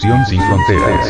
Sin fronteras.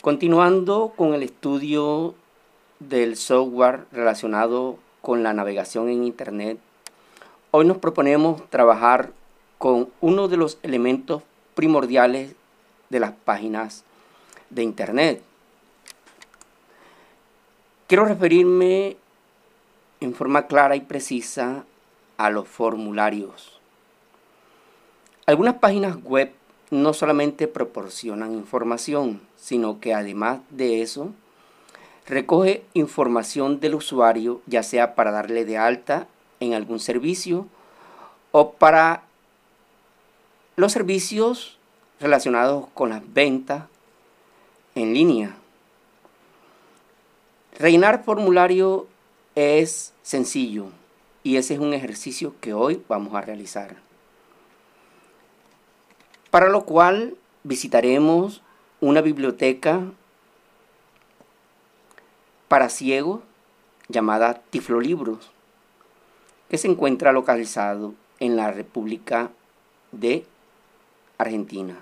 Continuando con el estudio del software relacionado con la navegación en Internet, hoy nos proponemos trabajar con uno de los elementos primordiales de las páginas de Internet. Quiero referirme en forma clara y precisa a los formularios. Algunas páginas web no solamente proporcionan información, sino que además de eso, recoge información del usuario, ya sea para darle de alta en algún servicio o para los servicios relacionados con las ventas en línea. Reinar formulario es sencillo y ese es un ejercicio que hoy vamos a realizar para lo cual visitaremos una biblioteca para ciegos llamada Tiflolibros, que se encuentra localizado en la República de Argentina.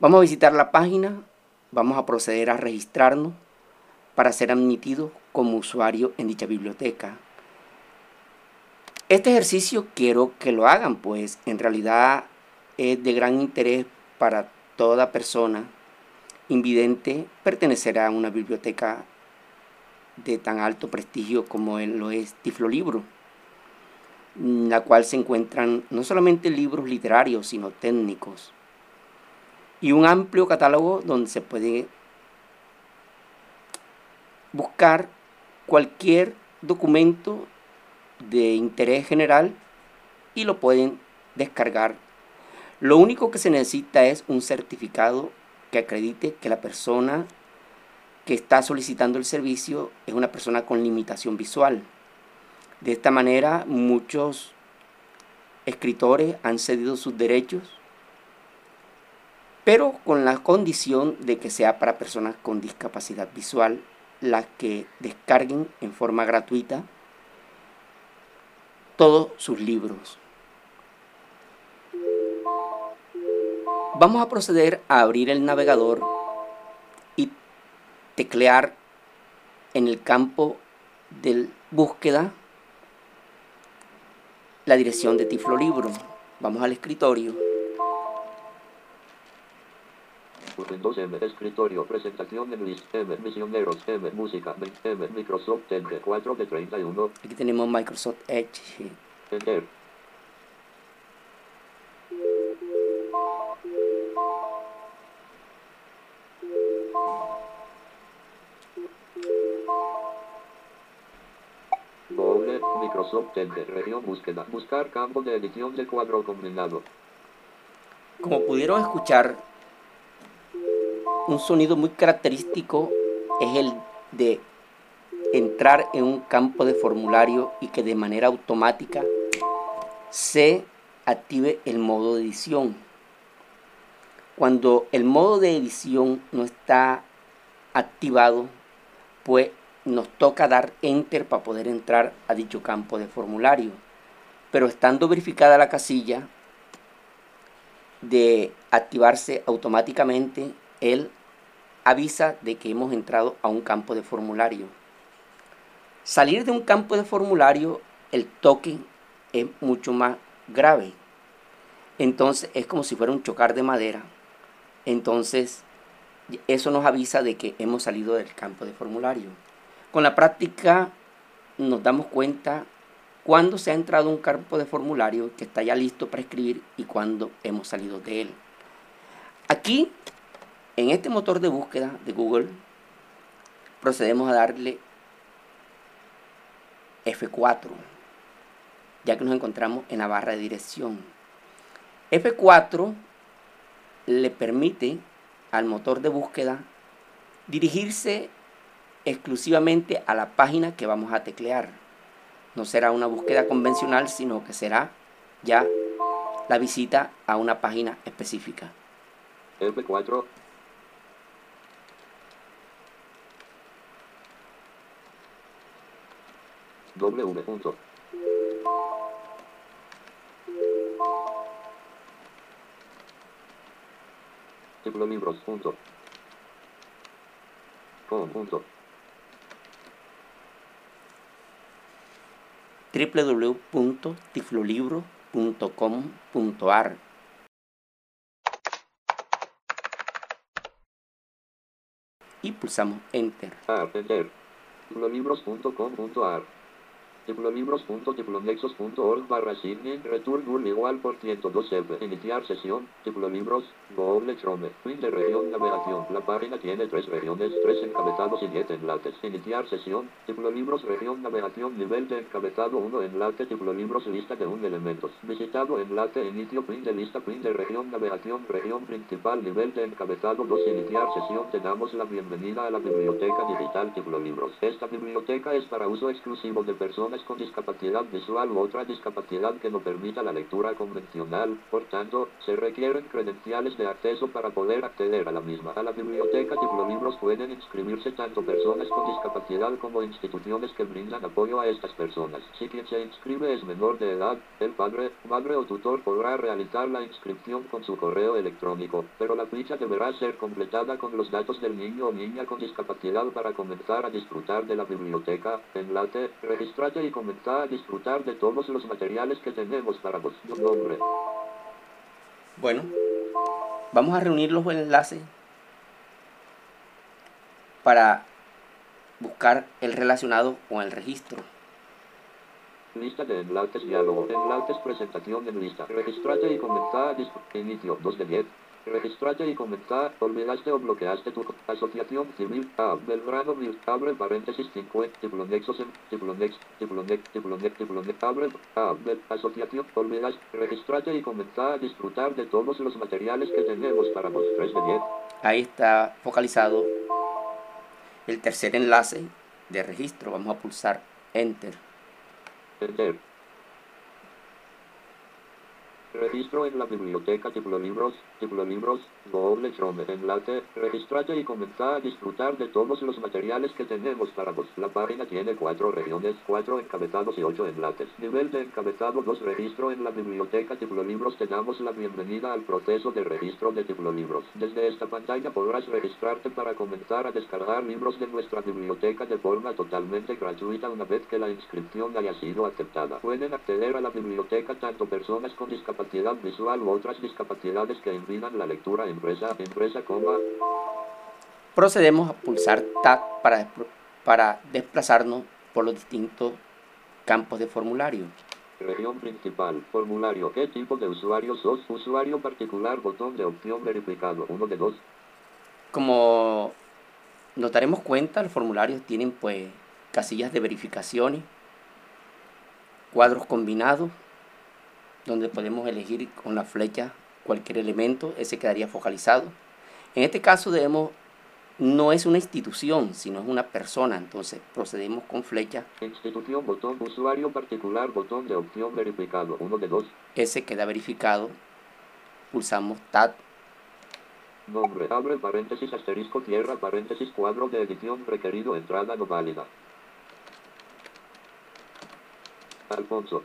Vamos a visitar la página, vamos a proceder a registrarnos para ser admitidos como usuario en dicha biblioteca. Este ejercicio quiero que lo hagan, pues en realidad es de gran interés para toda persona invidente pertenecer a una biblioteca de tan alto prestigio como lo es Tiflolibro, en la cual se encuentran no solamente libros literarios, sino técnicos, y un amplio catálogo donde se puede buscar cualquier documento de interés general y lo pueden descargar lo único que se necesita es un certificado que acredite que la persona que está solicitando el servicio es una persona con limitación visual. De esta manera, muchos escritores han cedido sus derechos, pero con la condición de que sea para personas con discapacidad visual las que descarguen en forma gratuita todos sus libros. Vamos a proceder a abrir el navegador y teclear en el campo de búsqueda la dirección de Tiflo Libro. Vamos al escritorio. Windows M, escritorio, presentación en list, M, misioneros, M, música, M, Microsoft Edge, 4 de 31, Aquí tenemos Microsoft Edge. Enter. Google, Microsoft Edge, región búsqueda, buscar campo de edición de cuadro combinado. Como pudieron escuchar, un sonido muy característico es el de entrar en un campo de formulario y que de manera automática se active el modo de edición. Cuando el modo de edición no está activado, pues nos toca dar enter para poder entrar a dicho campo de formulario. Pero estando verificada la casilla, de activarse automáticamente, él avisa de que hemos entrado a un campo de formulario. Salir de un campo de formulario, el toque es mucho más grave. Entonces es como si fuera un chocar de madera. Entonces eso nos avisa de que hemos salido del campo de formulario. Con la práctica nos damos cuenta cuando se ha entrado un campo de formulario que está ya listo para escribir y cuando hemos salido de él. Aquí, en este motor de búsqueda de Google, procedemos a darle F4, ya que nos encontramos en la barra de dirección. F4 le permite al motor de búsqueda dirigirse exclusivamente a la página que vamos a teclear. No será una búsqueda convencional, sino que será ya la visita a una página específica. F4. W. Punto. Título libros. Punto. Com. Punto. www.tiflolibro.com.ar y pulsamos Enter. Ar, enter. Diplolibros.diplonexos.org barra sign return null igual por 102 F. Iniciar sesión. Diplolibros. Google Chrome. Fin de región navegación. La página tiene tres regiones, tres encabezados y siete enlaces. Iniciar sesión. Diplolibros región navegación. Nivel de encabezado 1 enlace. Diplolibros lista de un elementos. Visitado enlace inicio fin de lista fin de región navegación. Región principal nivel de encabezado 2 iniciar sesión. Te damos la bienvenida a la biblioteca digital Diplolibros. Esta biblioteca es para uso exclusivo de personas con discapacidad visual u otra discapacidad que no permita la lectura convencional. Por tanto, se requieren credenciales de acceso para poder acceder a la misma. A la biblioteca Diplolibros pueden inscribirse tanto personas con discapacidad como instituciones que brindan apoyo a estas personas. Si quien se inscribe es menor de edad, el padre, madre o tutor podrá realizar la inscripción con su correo electrónico, pero la ficha deberá ser completada con los datos del niño o niña con discapacidad para comenzar a disfrutar de la biblioteca. Enlace, registrate y comenzar a disfrutar de todos los materiales que tenemos para vos. Nombre. Bueno, vamos a reunir los enlaces para buscar el relacionado con el registro. Lista de enlaces diálogo. Enlaces presentación en lista. Registrate y comenzar a disfrutar. Inicio 2 de 10. Registrate y comenzar. Olvidaste o bloqueaste tu asociación civil. A. Belgrano Mil. Abre paréntesis 50. Diplonexos en. Diplonex. Diplonex. Diplonex. Diplonex. Abre. A. Bel- asociación. Olvidaste. Registrate y comenzar a disfrutar de todos los materiales que tenemos para vos. 3 de 10. Ahí está focalizado el tercer enlace de registro. Vamos a pulsar Enter. Enter. Registro en la biblioteca Diplolibros, Diplolibros, Google Chrome. Enlace, registrate y comenzar a disfrutar de todos los materiales que tenemos para vos. La página tiene cuatro regiones, cuatro encabezados y ocho enlaces. Nivel de encabezado 2 registro en la biblioteca Diplolibros. Te damos la bienvenida al proceso de registro de Diplolibros. Desde esta pantalla podrás registrarte para comenzar a descargar libros de nuestra biblioteca de forma totalmente gratuita una vez que la inscripción haya sido aceptada. Pueden acceder a la biblioteca tanto personas con discapacidad visual u otras discapacidades que impidan la lectura impresa, impresa, coma, Procedemos a pulsar Tab para, para desplazarnos por los distintos campos de formulario. región principal, formulario, ¿qué tipo de usuario sos? Usuario particular, botón de opción verificado, uno de dos, Como nos daremos cuenta, los formularios tienen pues casillas de verificaciones, cuadros combinados, donde podemos elegir con la flecha cualquier elemento, ese quedaría focalizado. En este caso debemos, no es una institución, sino es una persona, entonces procedemos con flecha, institución, botón, usuario particular, botón de opción verificado, uno de dos, ese queda verificado, pulsamos Tab, nombre, abre paréntesis, asterisco, tierra, paréntesis, cuadro de edición requerido, entrada no válida. Alfonso.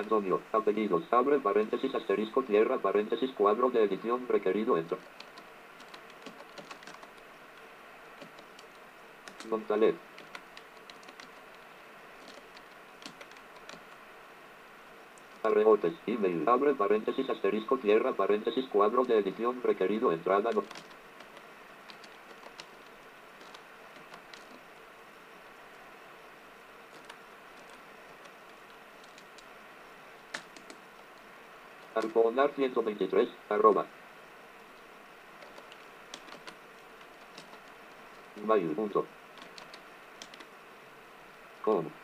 Antonio, apellidos, abre paréntesis, asterisco, tierra, paréntesis, cuadro de edición requerido, entra. González. Arreotes, email, abre paréntesis, asterisco, tierra, paréntesis, cuadro de edición requerido, entrada no. Alponar 123, arroba. Mail,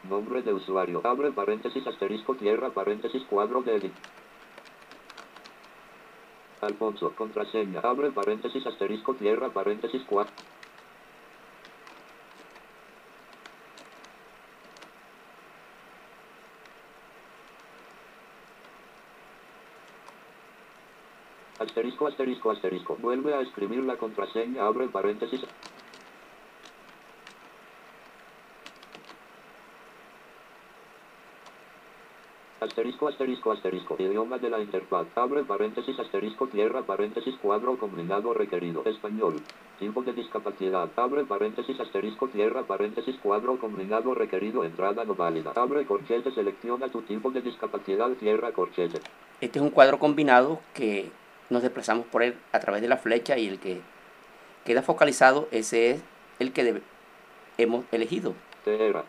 nombre de usuario, abre paréntesis, asterisco, tierra, paréntesis, cuadro de. Alfonso, contraseña, abre paréntesis, asterisco, tierra, paréntesis, cuadro. Asterisco, asterisco, asterisco. Vuelve a escribir la contraseña, abre paréntesis. Asterisco, asterisco, asterisco. Idioma de la interfaz. Abre paréntesis, asterisco, tierra, paréntesis, cuadro combinado requerido. Español. Tipo de discapacidad. Abre paréntesis, asterisco, tierra, paréntesis, cuadro combinado requerido. Entrada no válida. Abre corchete, selecciona tu tipo de discapacidad, tierra, corchete. Este es un cuadro combinado que nos desplazamos por él a través de la flecha y el que queda focalizado, ese es el que debe- hemos elegido. Tierra.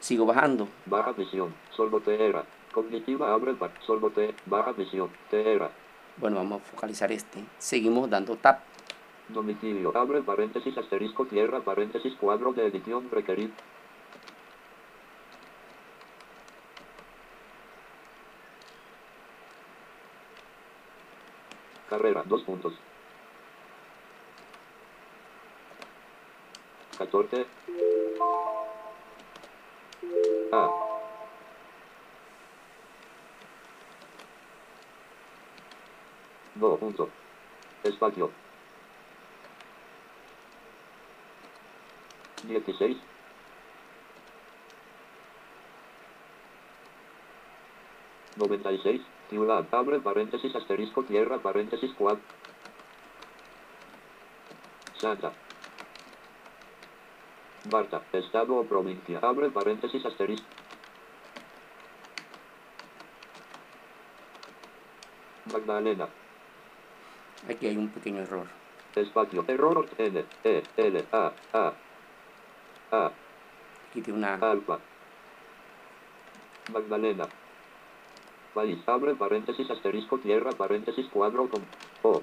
Sigo bajando. Baja visión. Solvo tierra. Cognitiva abre pa- solvo te. Baja visión. Tierra. Bueno, vamos a focalizar este. Seguimos dando tap. Domicilio. Abre paréntesis, asterisco, tierra, paréntesis, cuadro de edición requerido. Carrera, dos puntos. 14. A. No, punto. Espacio. 16. Noventa y seis, ciudad, abre paréntesis, asterisco, tierra, paréntesis, cuad. Santa. Barta, estado o provincia, abre paréntesis, asterisco. Magdalena, Aquí hay un pequeño error. espacio, error, N, E, L, A, A, A, Aquí tiene una... Alfa. Magdalena. País. Abre paréntesis asterisco tierra paréntesis cuadro con O.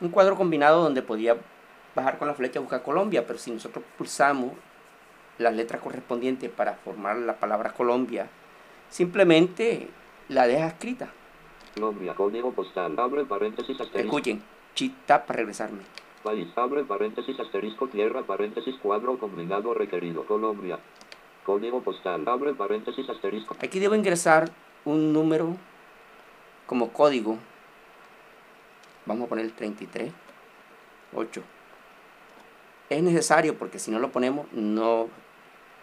Un cuadro combinado donde podía bajar con la flecha a buscar Colombia, pero si nosotros pulsamos las letras correspondientes para formar la palabra Colombia, simplemente la deja escrita. Colombia. Código postal. Abre paréntesis asterisco. Escuchen, chita para regresarme. País. Abre paréntesis asterisco tierra paréntesis cuadro combinado requerido. Colombia. Código postal. Abre paréntesis asterisco. Aquí debo ingresar un número como código. Vamos a poner el 33, 8. Es necesario porque si no lo ponemos no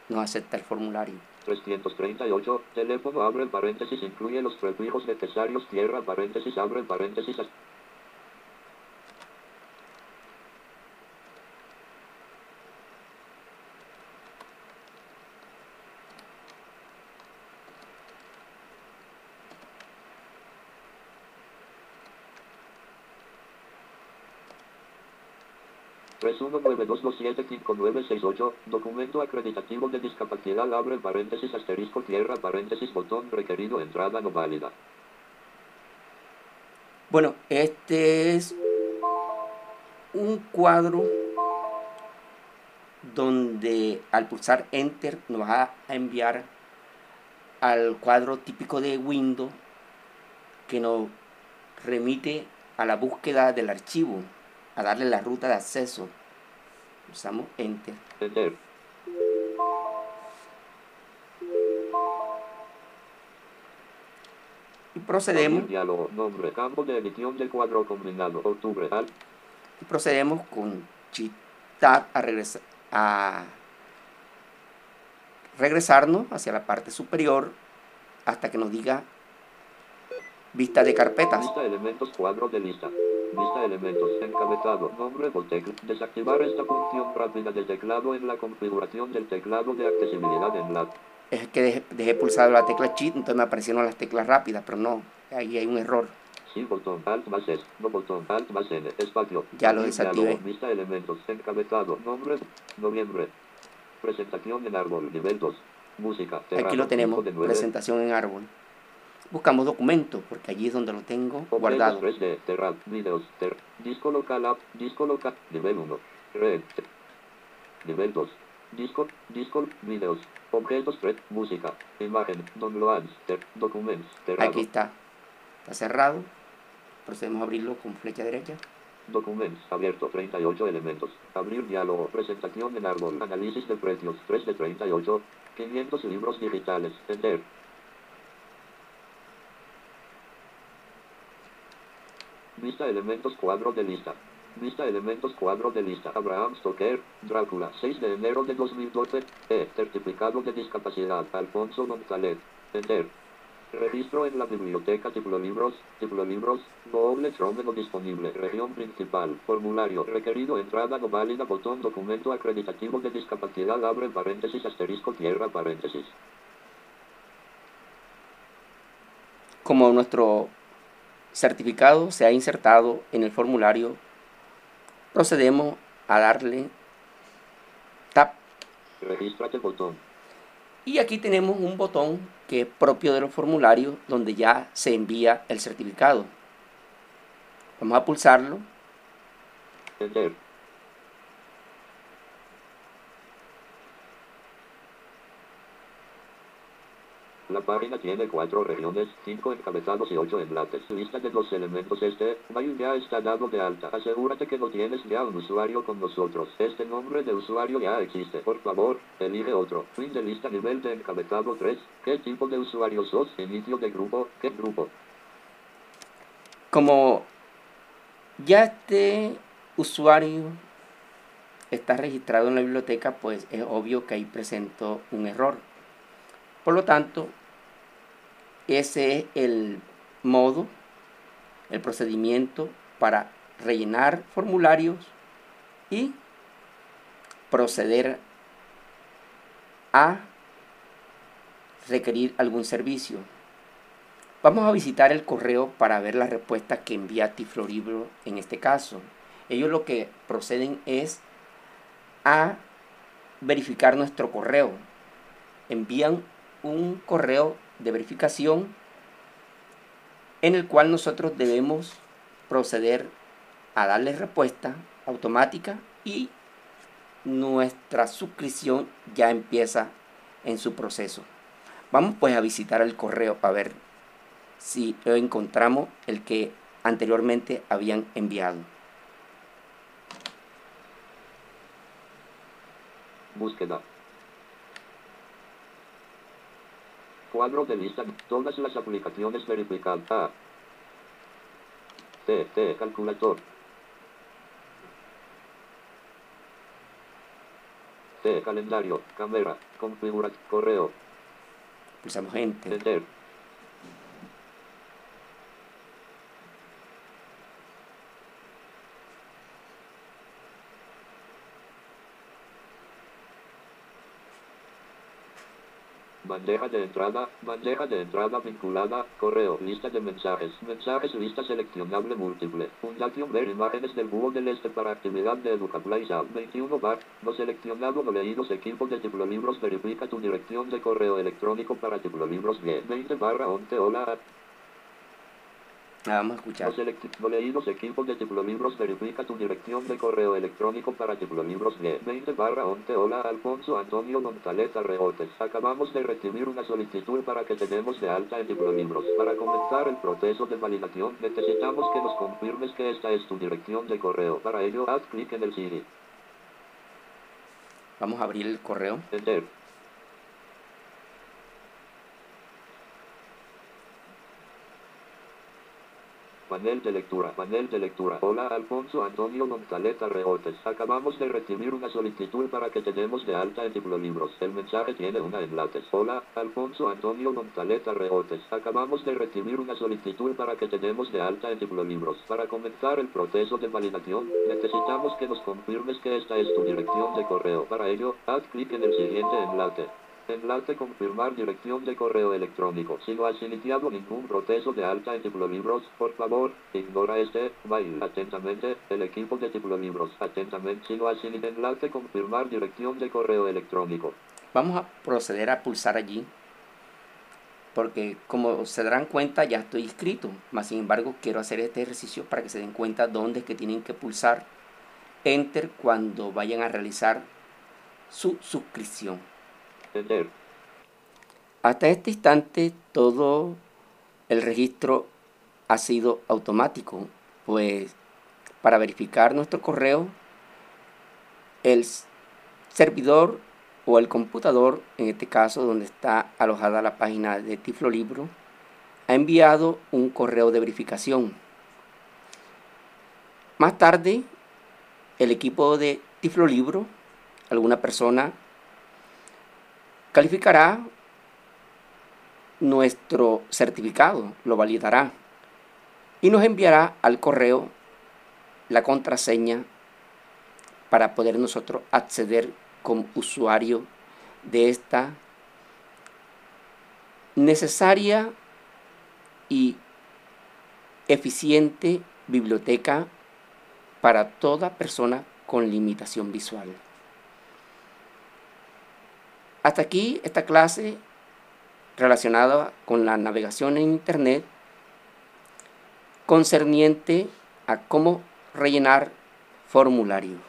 nos acepta el formulario. 338. Teléfono. Abre paréntesis. Incluye los prefijos necesarios. Tierra paréntesis. Abre paréntesis. As- 3192275968, documento acreditativo de discapacidad, abre paréntesis, asterisco, tierra, paréntesis, botón requerido, entrada no válida. Bueno, este es un cuadro donde al pulsar Enter nos va a enviar al cuadro típico de Windows que nos remite a la búsqueda del archivo, a darle la ruta de acceso. Usamos Enter. Enter. Y procedemos, Diálogo, nombre, campo de edición del cuadro combinado, octubre, al, y procedemos con Shift Tab a, regresa- a regresarnos hacia la parte superior hasta que nos diga vista de carpetas. Lista elementos cuadro de lista. Lista elementos encabezado nombre por tecla. Desactivar esta función rápida del teclado en la configuración del teclado de accesibilidad en la Es que dejé, dejé pulsado la tecla Shift, entonces me aparecieron las teclas rápidas, pero no, ahí hay un error. sí botón alt más S, no botón alt más N, espacio. Ya lo desactivé. Lista elementos encabezado nombre noviembre. Presentación en árbol nivel 2. Música. Aquí lo tenemos, presentación en árbol. Buscamos documentos, porque allí es donde lo tengo guardado. 3D, Terral, videos, ter, disco local app, disco local, nivel 1, red, nivel 2, disco, disco, videos, objetos 3, música, imagen, downloads, ter, documents, cerrado, Aquí está, está cerrado. Procedemos a abrirlo con flecha derecha. documents, abierto, 38 elementos, abrir diálogo, presentación en árbol, análisis de precios, 3 de 38, 500 libros digitales, enter, Vista elementos cuadro de lista. Vista elementos cuadro de lista. Abraham Stoker, Drácula, 6 de enero de 2012. E. Certificado de discapacidad. Alfonso González. Enter. Registro en la biblioteca Tiplo Libros. Tiplo Libros. Google Chrome no disponible. Región principal. Formulario. Requerido entrada no válida. Botón documento acreditativo de discapacidad. Abre paréntesis asterisco tierra paréntesis. Como nuestro certificado se ha insertado en el formulario, procedemos a darle tap. Botón. Y aquí tenemos un botón que es propio de los formularios donde ya se envía el certificado. Vamos a pulsarlo. La página tiene cuatro regiones, cinco encabezados y ocho enlaces. Lista de los elementos este, mail ya está dado de alta. Asegúrate que no tienes ya un usuario con nosotros. Este nombre de usuario ya existe. Por favor, elige otro. Fin de lista nivel de encabezado 3. ¿Qué tipo de usuario sos? Inicio de grupo. ¿Qué grupo? como ya este usuario está registrado en la biblioteca, pues es obvio que ahí presentó un error. Por lo tanto, ese es el modo, el procedimiento para rellenar formularios y proceder a requerir algún servicio. Vamos a visitar el correo para ver la respuesta que envía Tifloribro en este caso. Ellos lo que proceden es a verificar nuestro correo. Envían un correo de verificación en el cual nosotros debemos proceder a darle respuesta automática y nuestra suscripción ya empieza en su proceso. Vamos pues a visitar el correo para ver si encontramos el que anteriormente habían enviado. Búsqueda. Cuadro de lista. Todas las aplicaciones verificadas. A. T. T. Calculador. T. Calendario. Cámara. Configura. Correo. Pulsamos Enter. Enter. Bandeja de entrada, bandeja de entrada vinculada, correo, lista de mensajes, mensajes, lista seleccionable múltiple, fundación ver imágenes del búho del este para actividad de Educaplaza, 21 bar, no seleccionado no leídos equipos de Tiplolibros verifica tu dirección de correo electrónico para Tiplolibros G, 20 barra 11 hola, Vamos a escuchar. no, selec- no leídos equipos de verifica tu dirección de correo electrónico para Tiplolibros G. 20 barra 11 Hola Alfonso Antonio Montaleta Reotes. Acabamos de recibir una solicitud para que tenemos de alta en Tiplolibros. Para comenzar el proceso de validación necesitamos que nos confirmes que esta es tu dirección de correo. Para ello haz clic en el CD. Vamos a abrir el correo. Enter. Panel de lectura, panel de lectura. Hola Alfonso Antonio Montaleta Reotes. Acabamos de recibir una solicitud para que tenemos de alta en Tiplolibros. El mensaje tiene una enlace. Hola Alfonso Antonio Montaleta Reotes. Acabamos de recibir una solicitud para que tenemos de alta en Tiplolibros. Para comenzar el proceso de validación, necesitamos que nos confirmes que esta es tu dirección de correo. Para ello, haz clic en el siguiente enlace. Enlace confirmar dirección de correo electrónico. Si no has iniciado ningún proceso de alta en Tiplolibros, por favor, ignora este mail. Atentamente, el equipo de Tiplolibros. Atentamente, si no has iniciado enlace confirmar dirección de correo electrónico. Vamos a proceder a pulsar allí. Porque como se darán cuenta ya estoy inscrito. Más sin embargo quiero hacer este ejercicio para que se den cuenta dónde es que tienen que pulsar Enter cuando vayan a realizar su suscripción. Hasta este instante todo el registro ha sido automático, pues para verificar nuestro correo, el servidor o el computador, en este caso donde está alojada la página de Tiflo Libro, ha enviado un correo de verificación. Más tarde, el equipo de Tiflo Libro, alguna persona, calificará nuestro certificado, lo validará y nos enviará al correo la contraseña para poder nosotros acceder como usuario de esta necesaria y eficiente biblioteca para toda persona con limitación visual. Hasta aquí esta clase relacionada con la navegación en Internet concerniente a cómo rellenar formularios.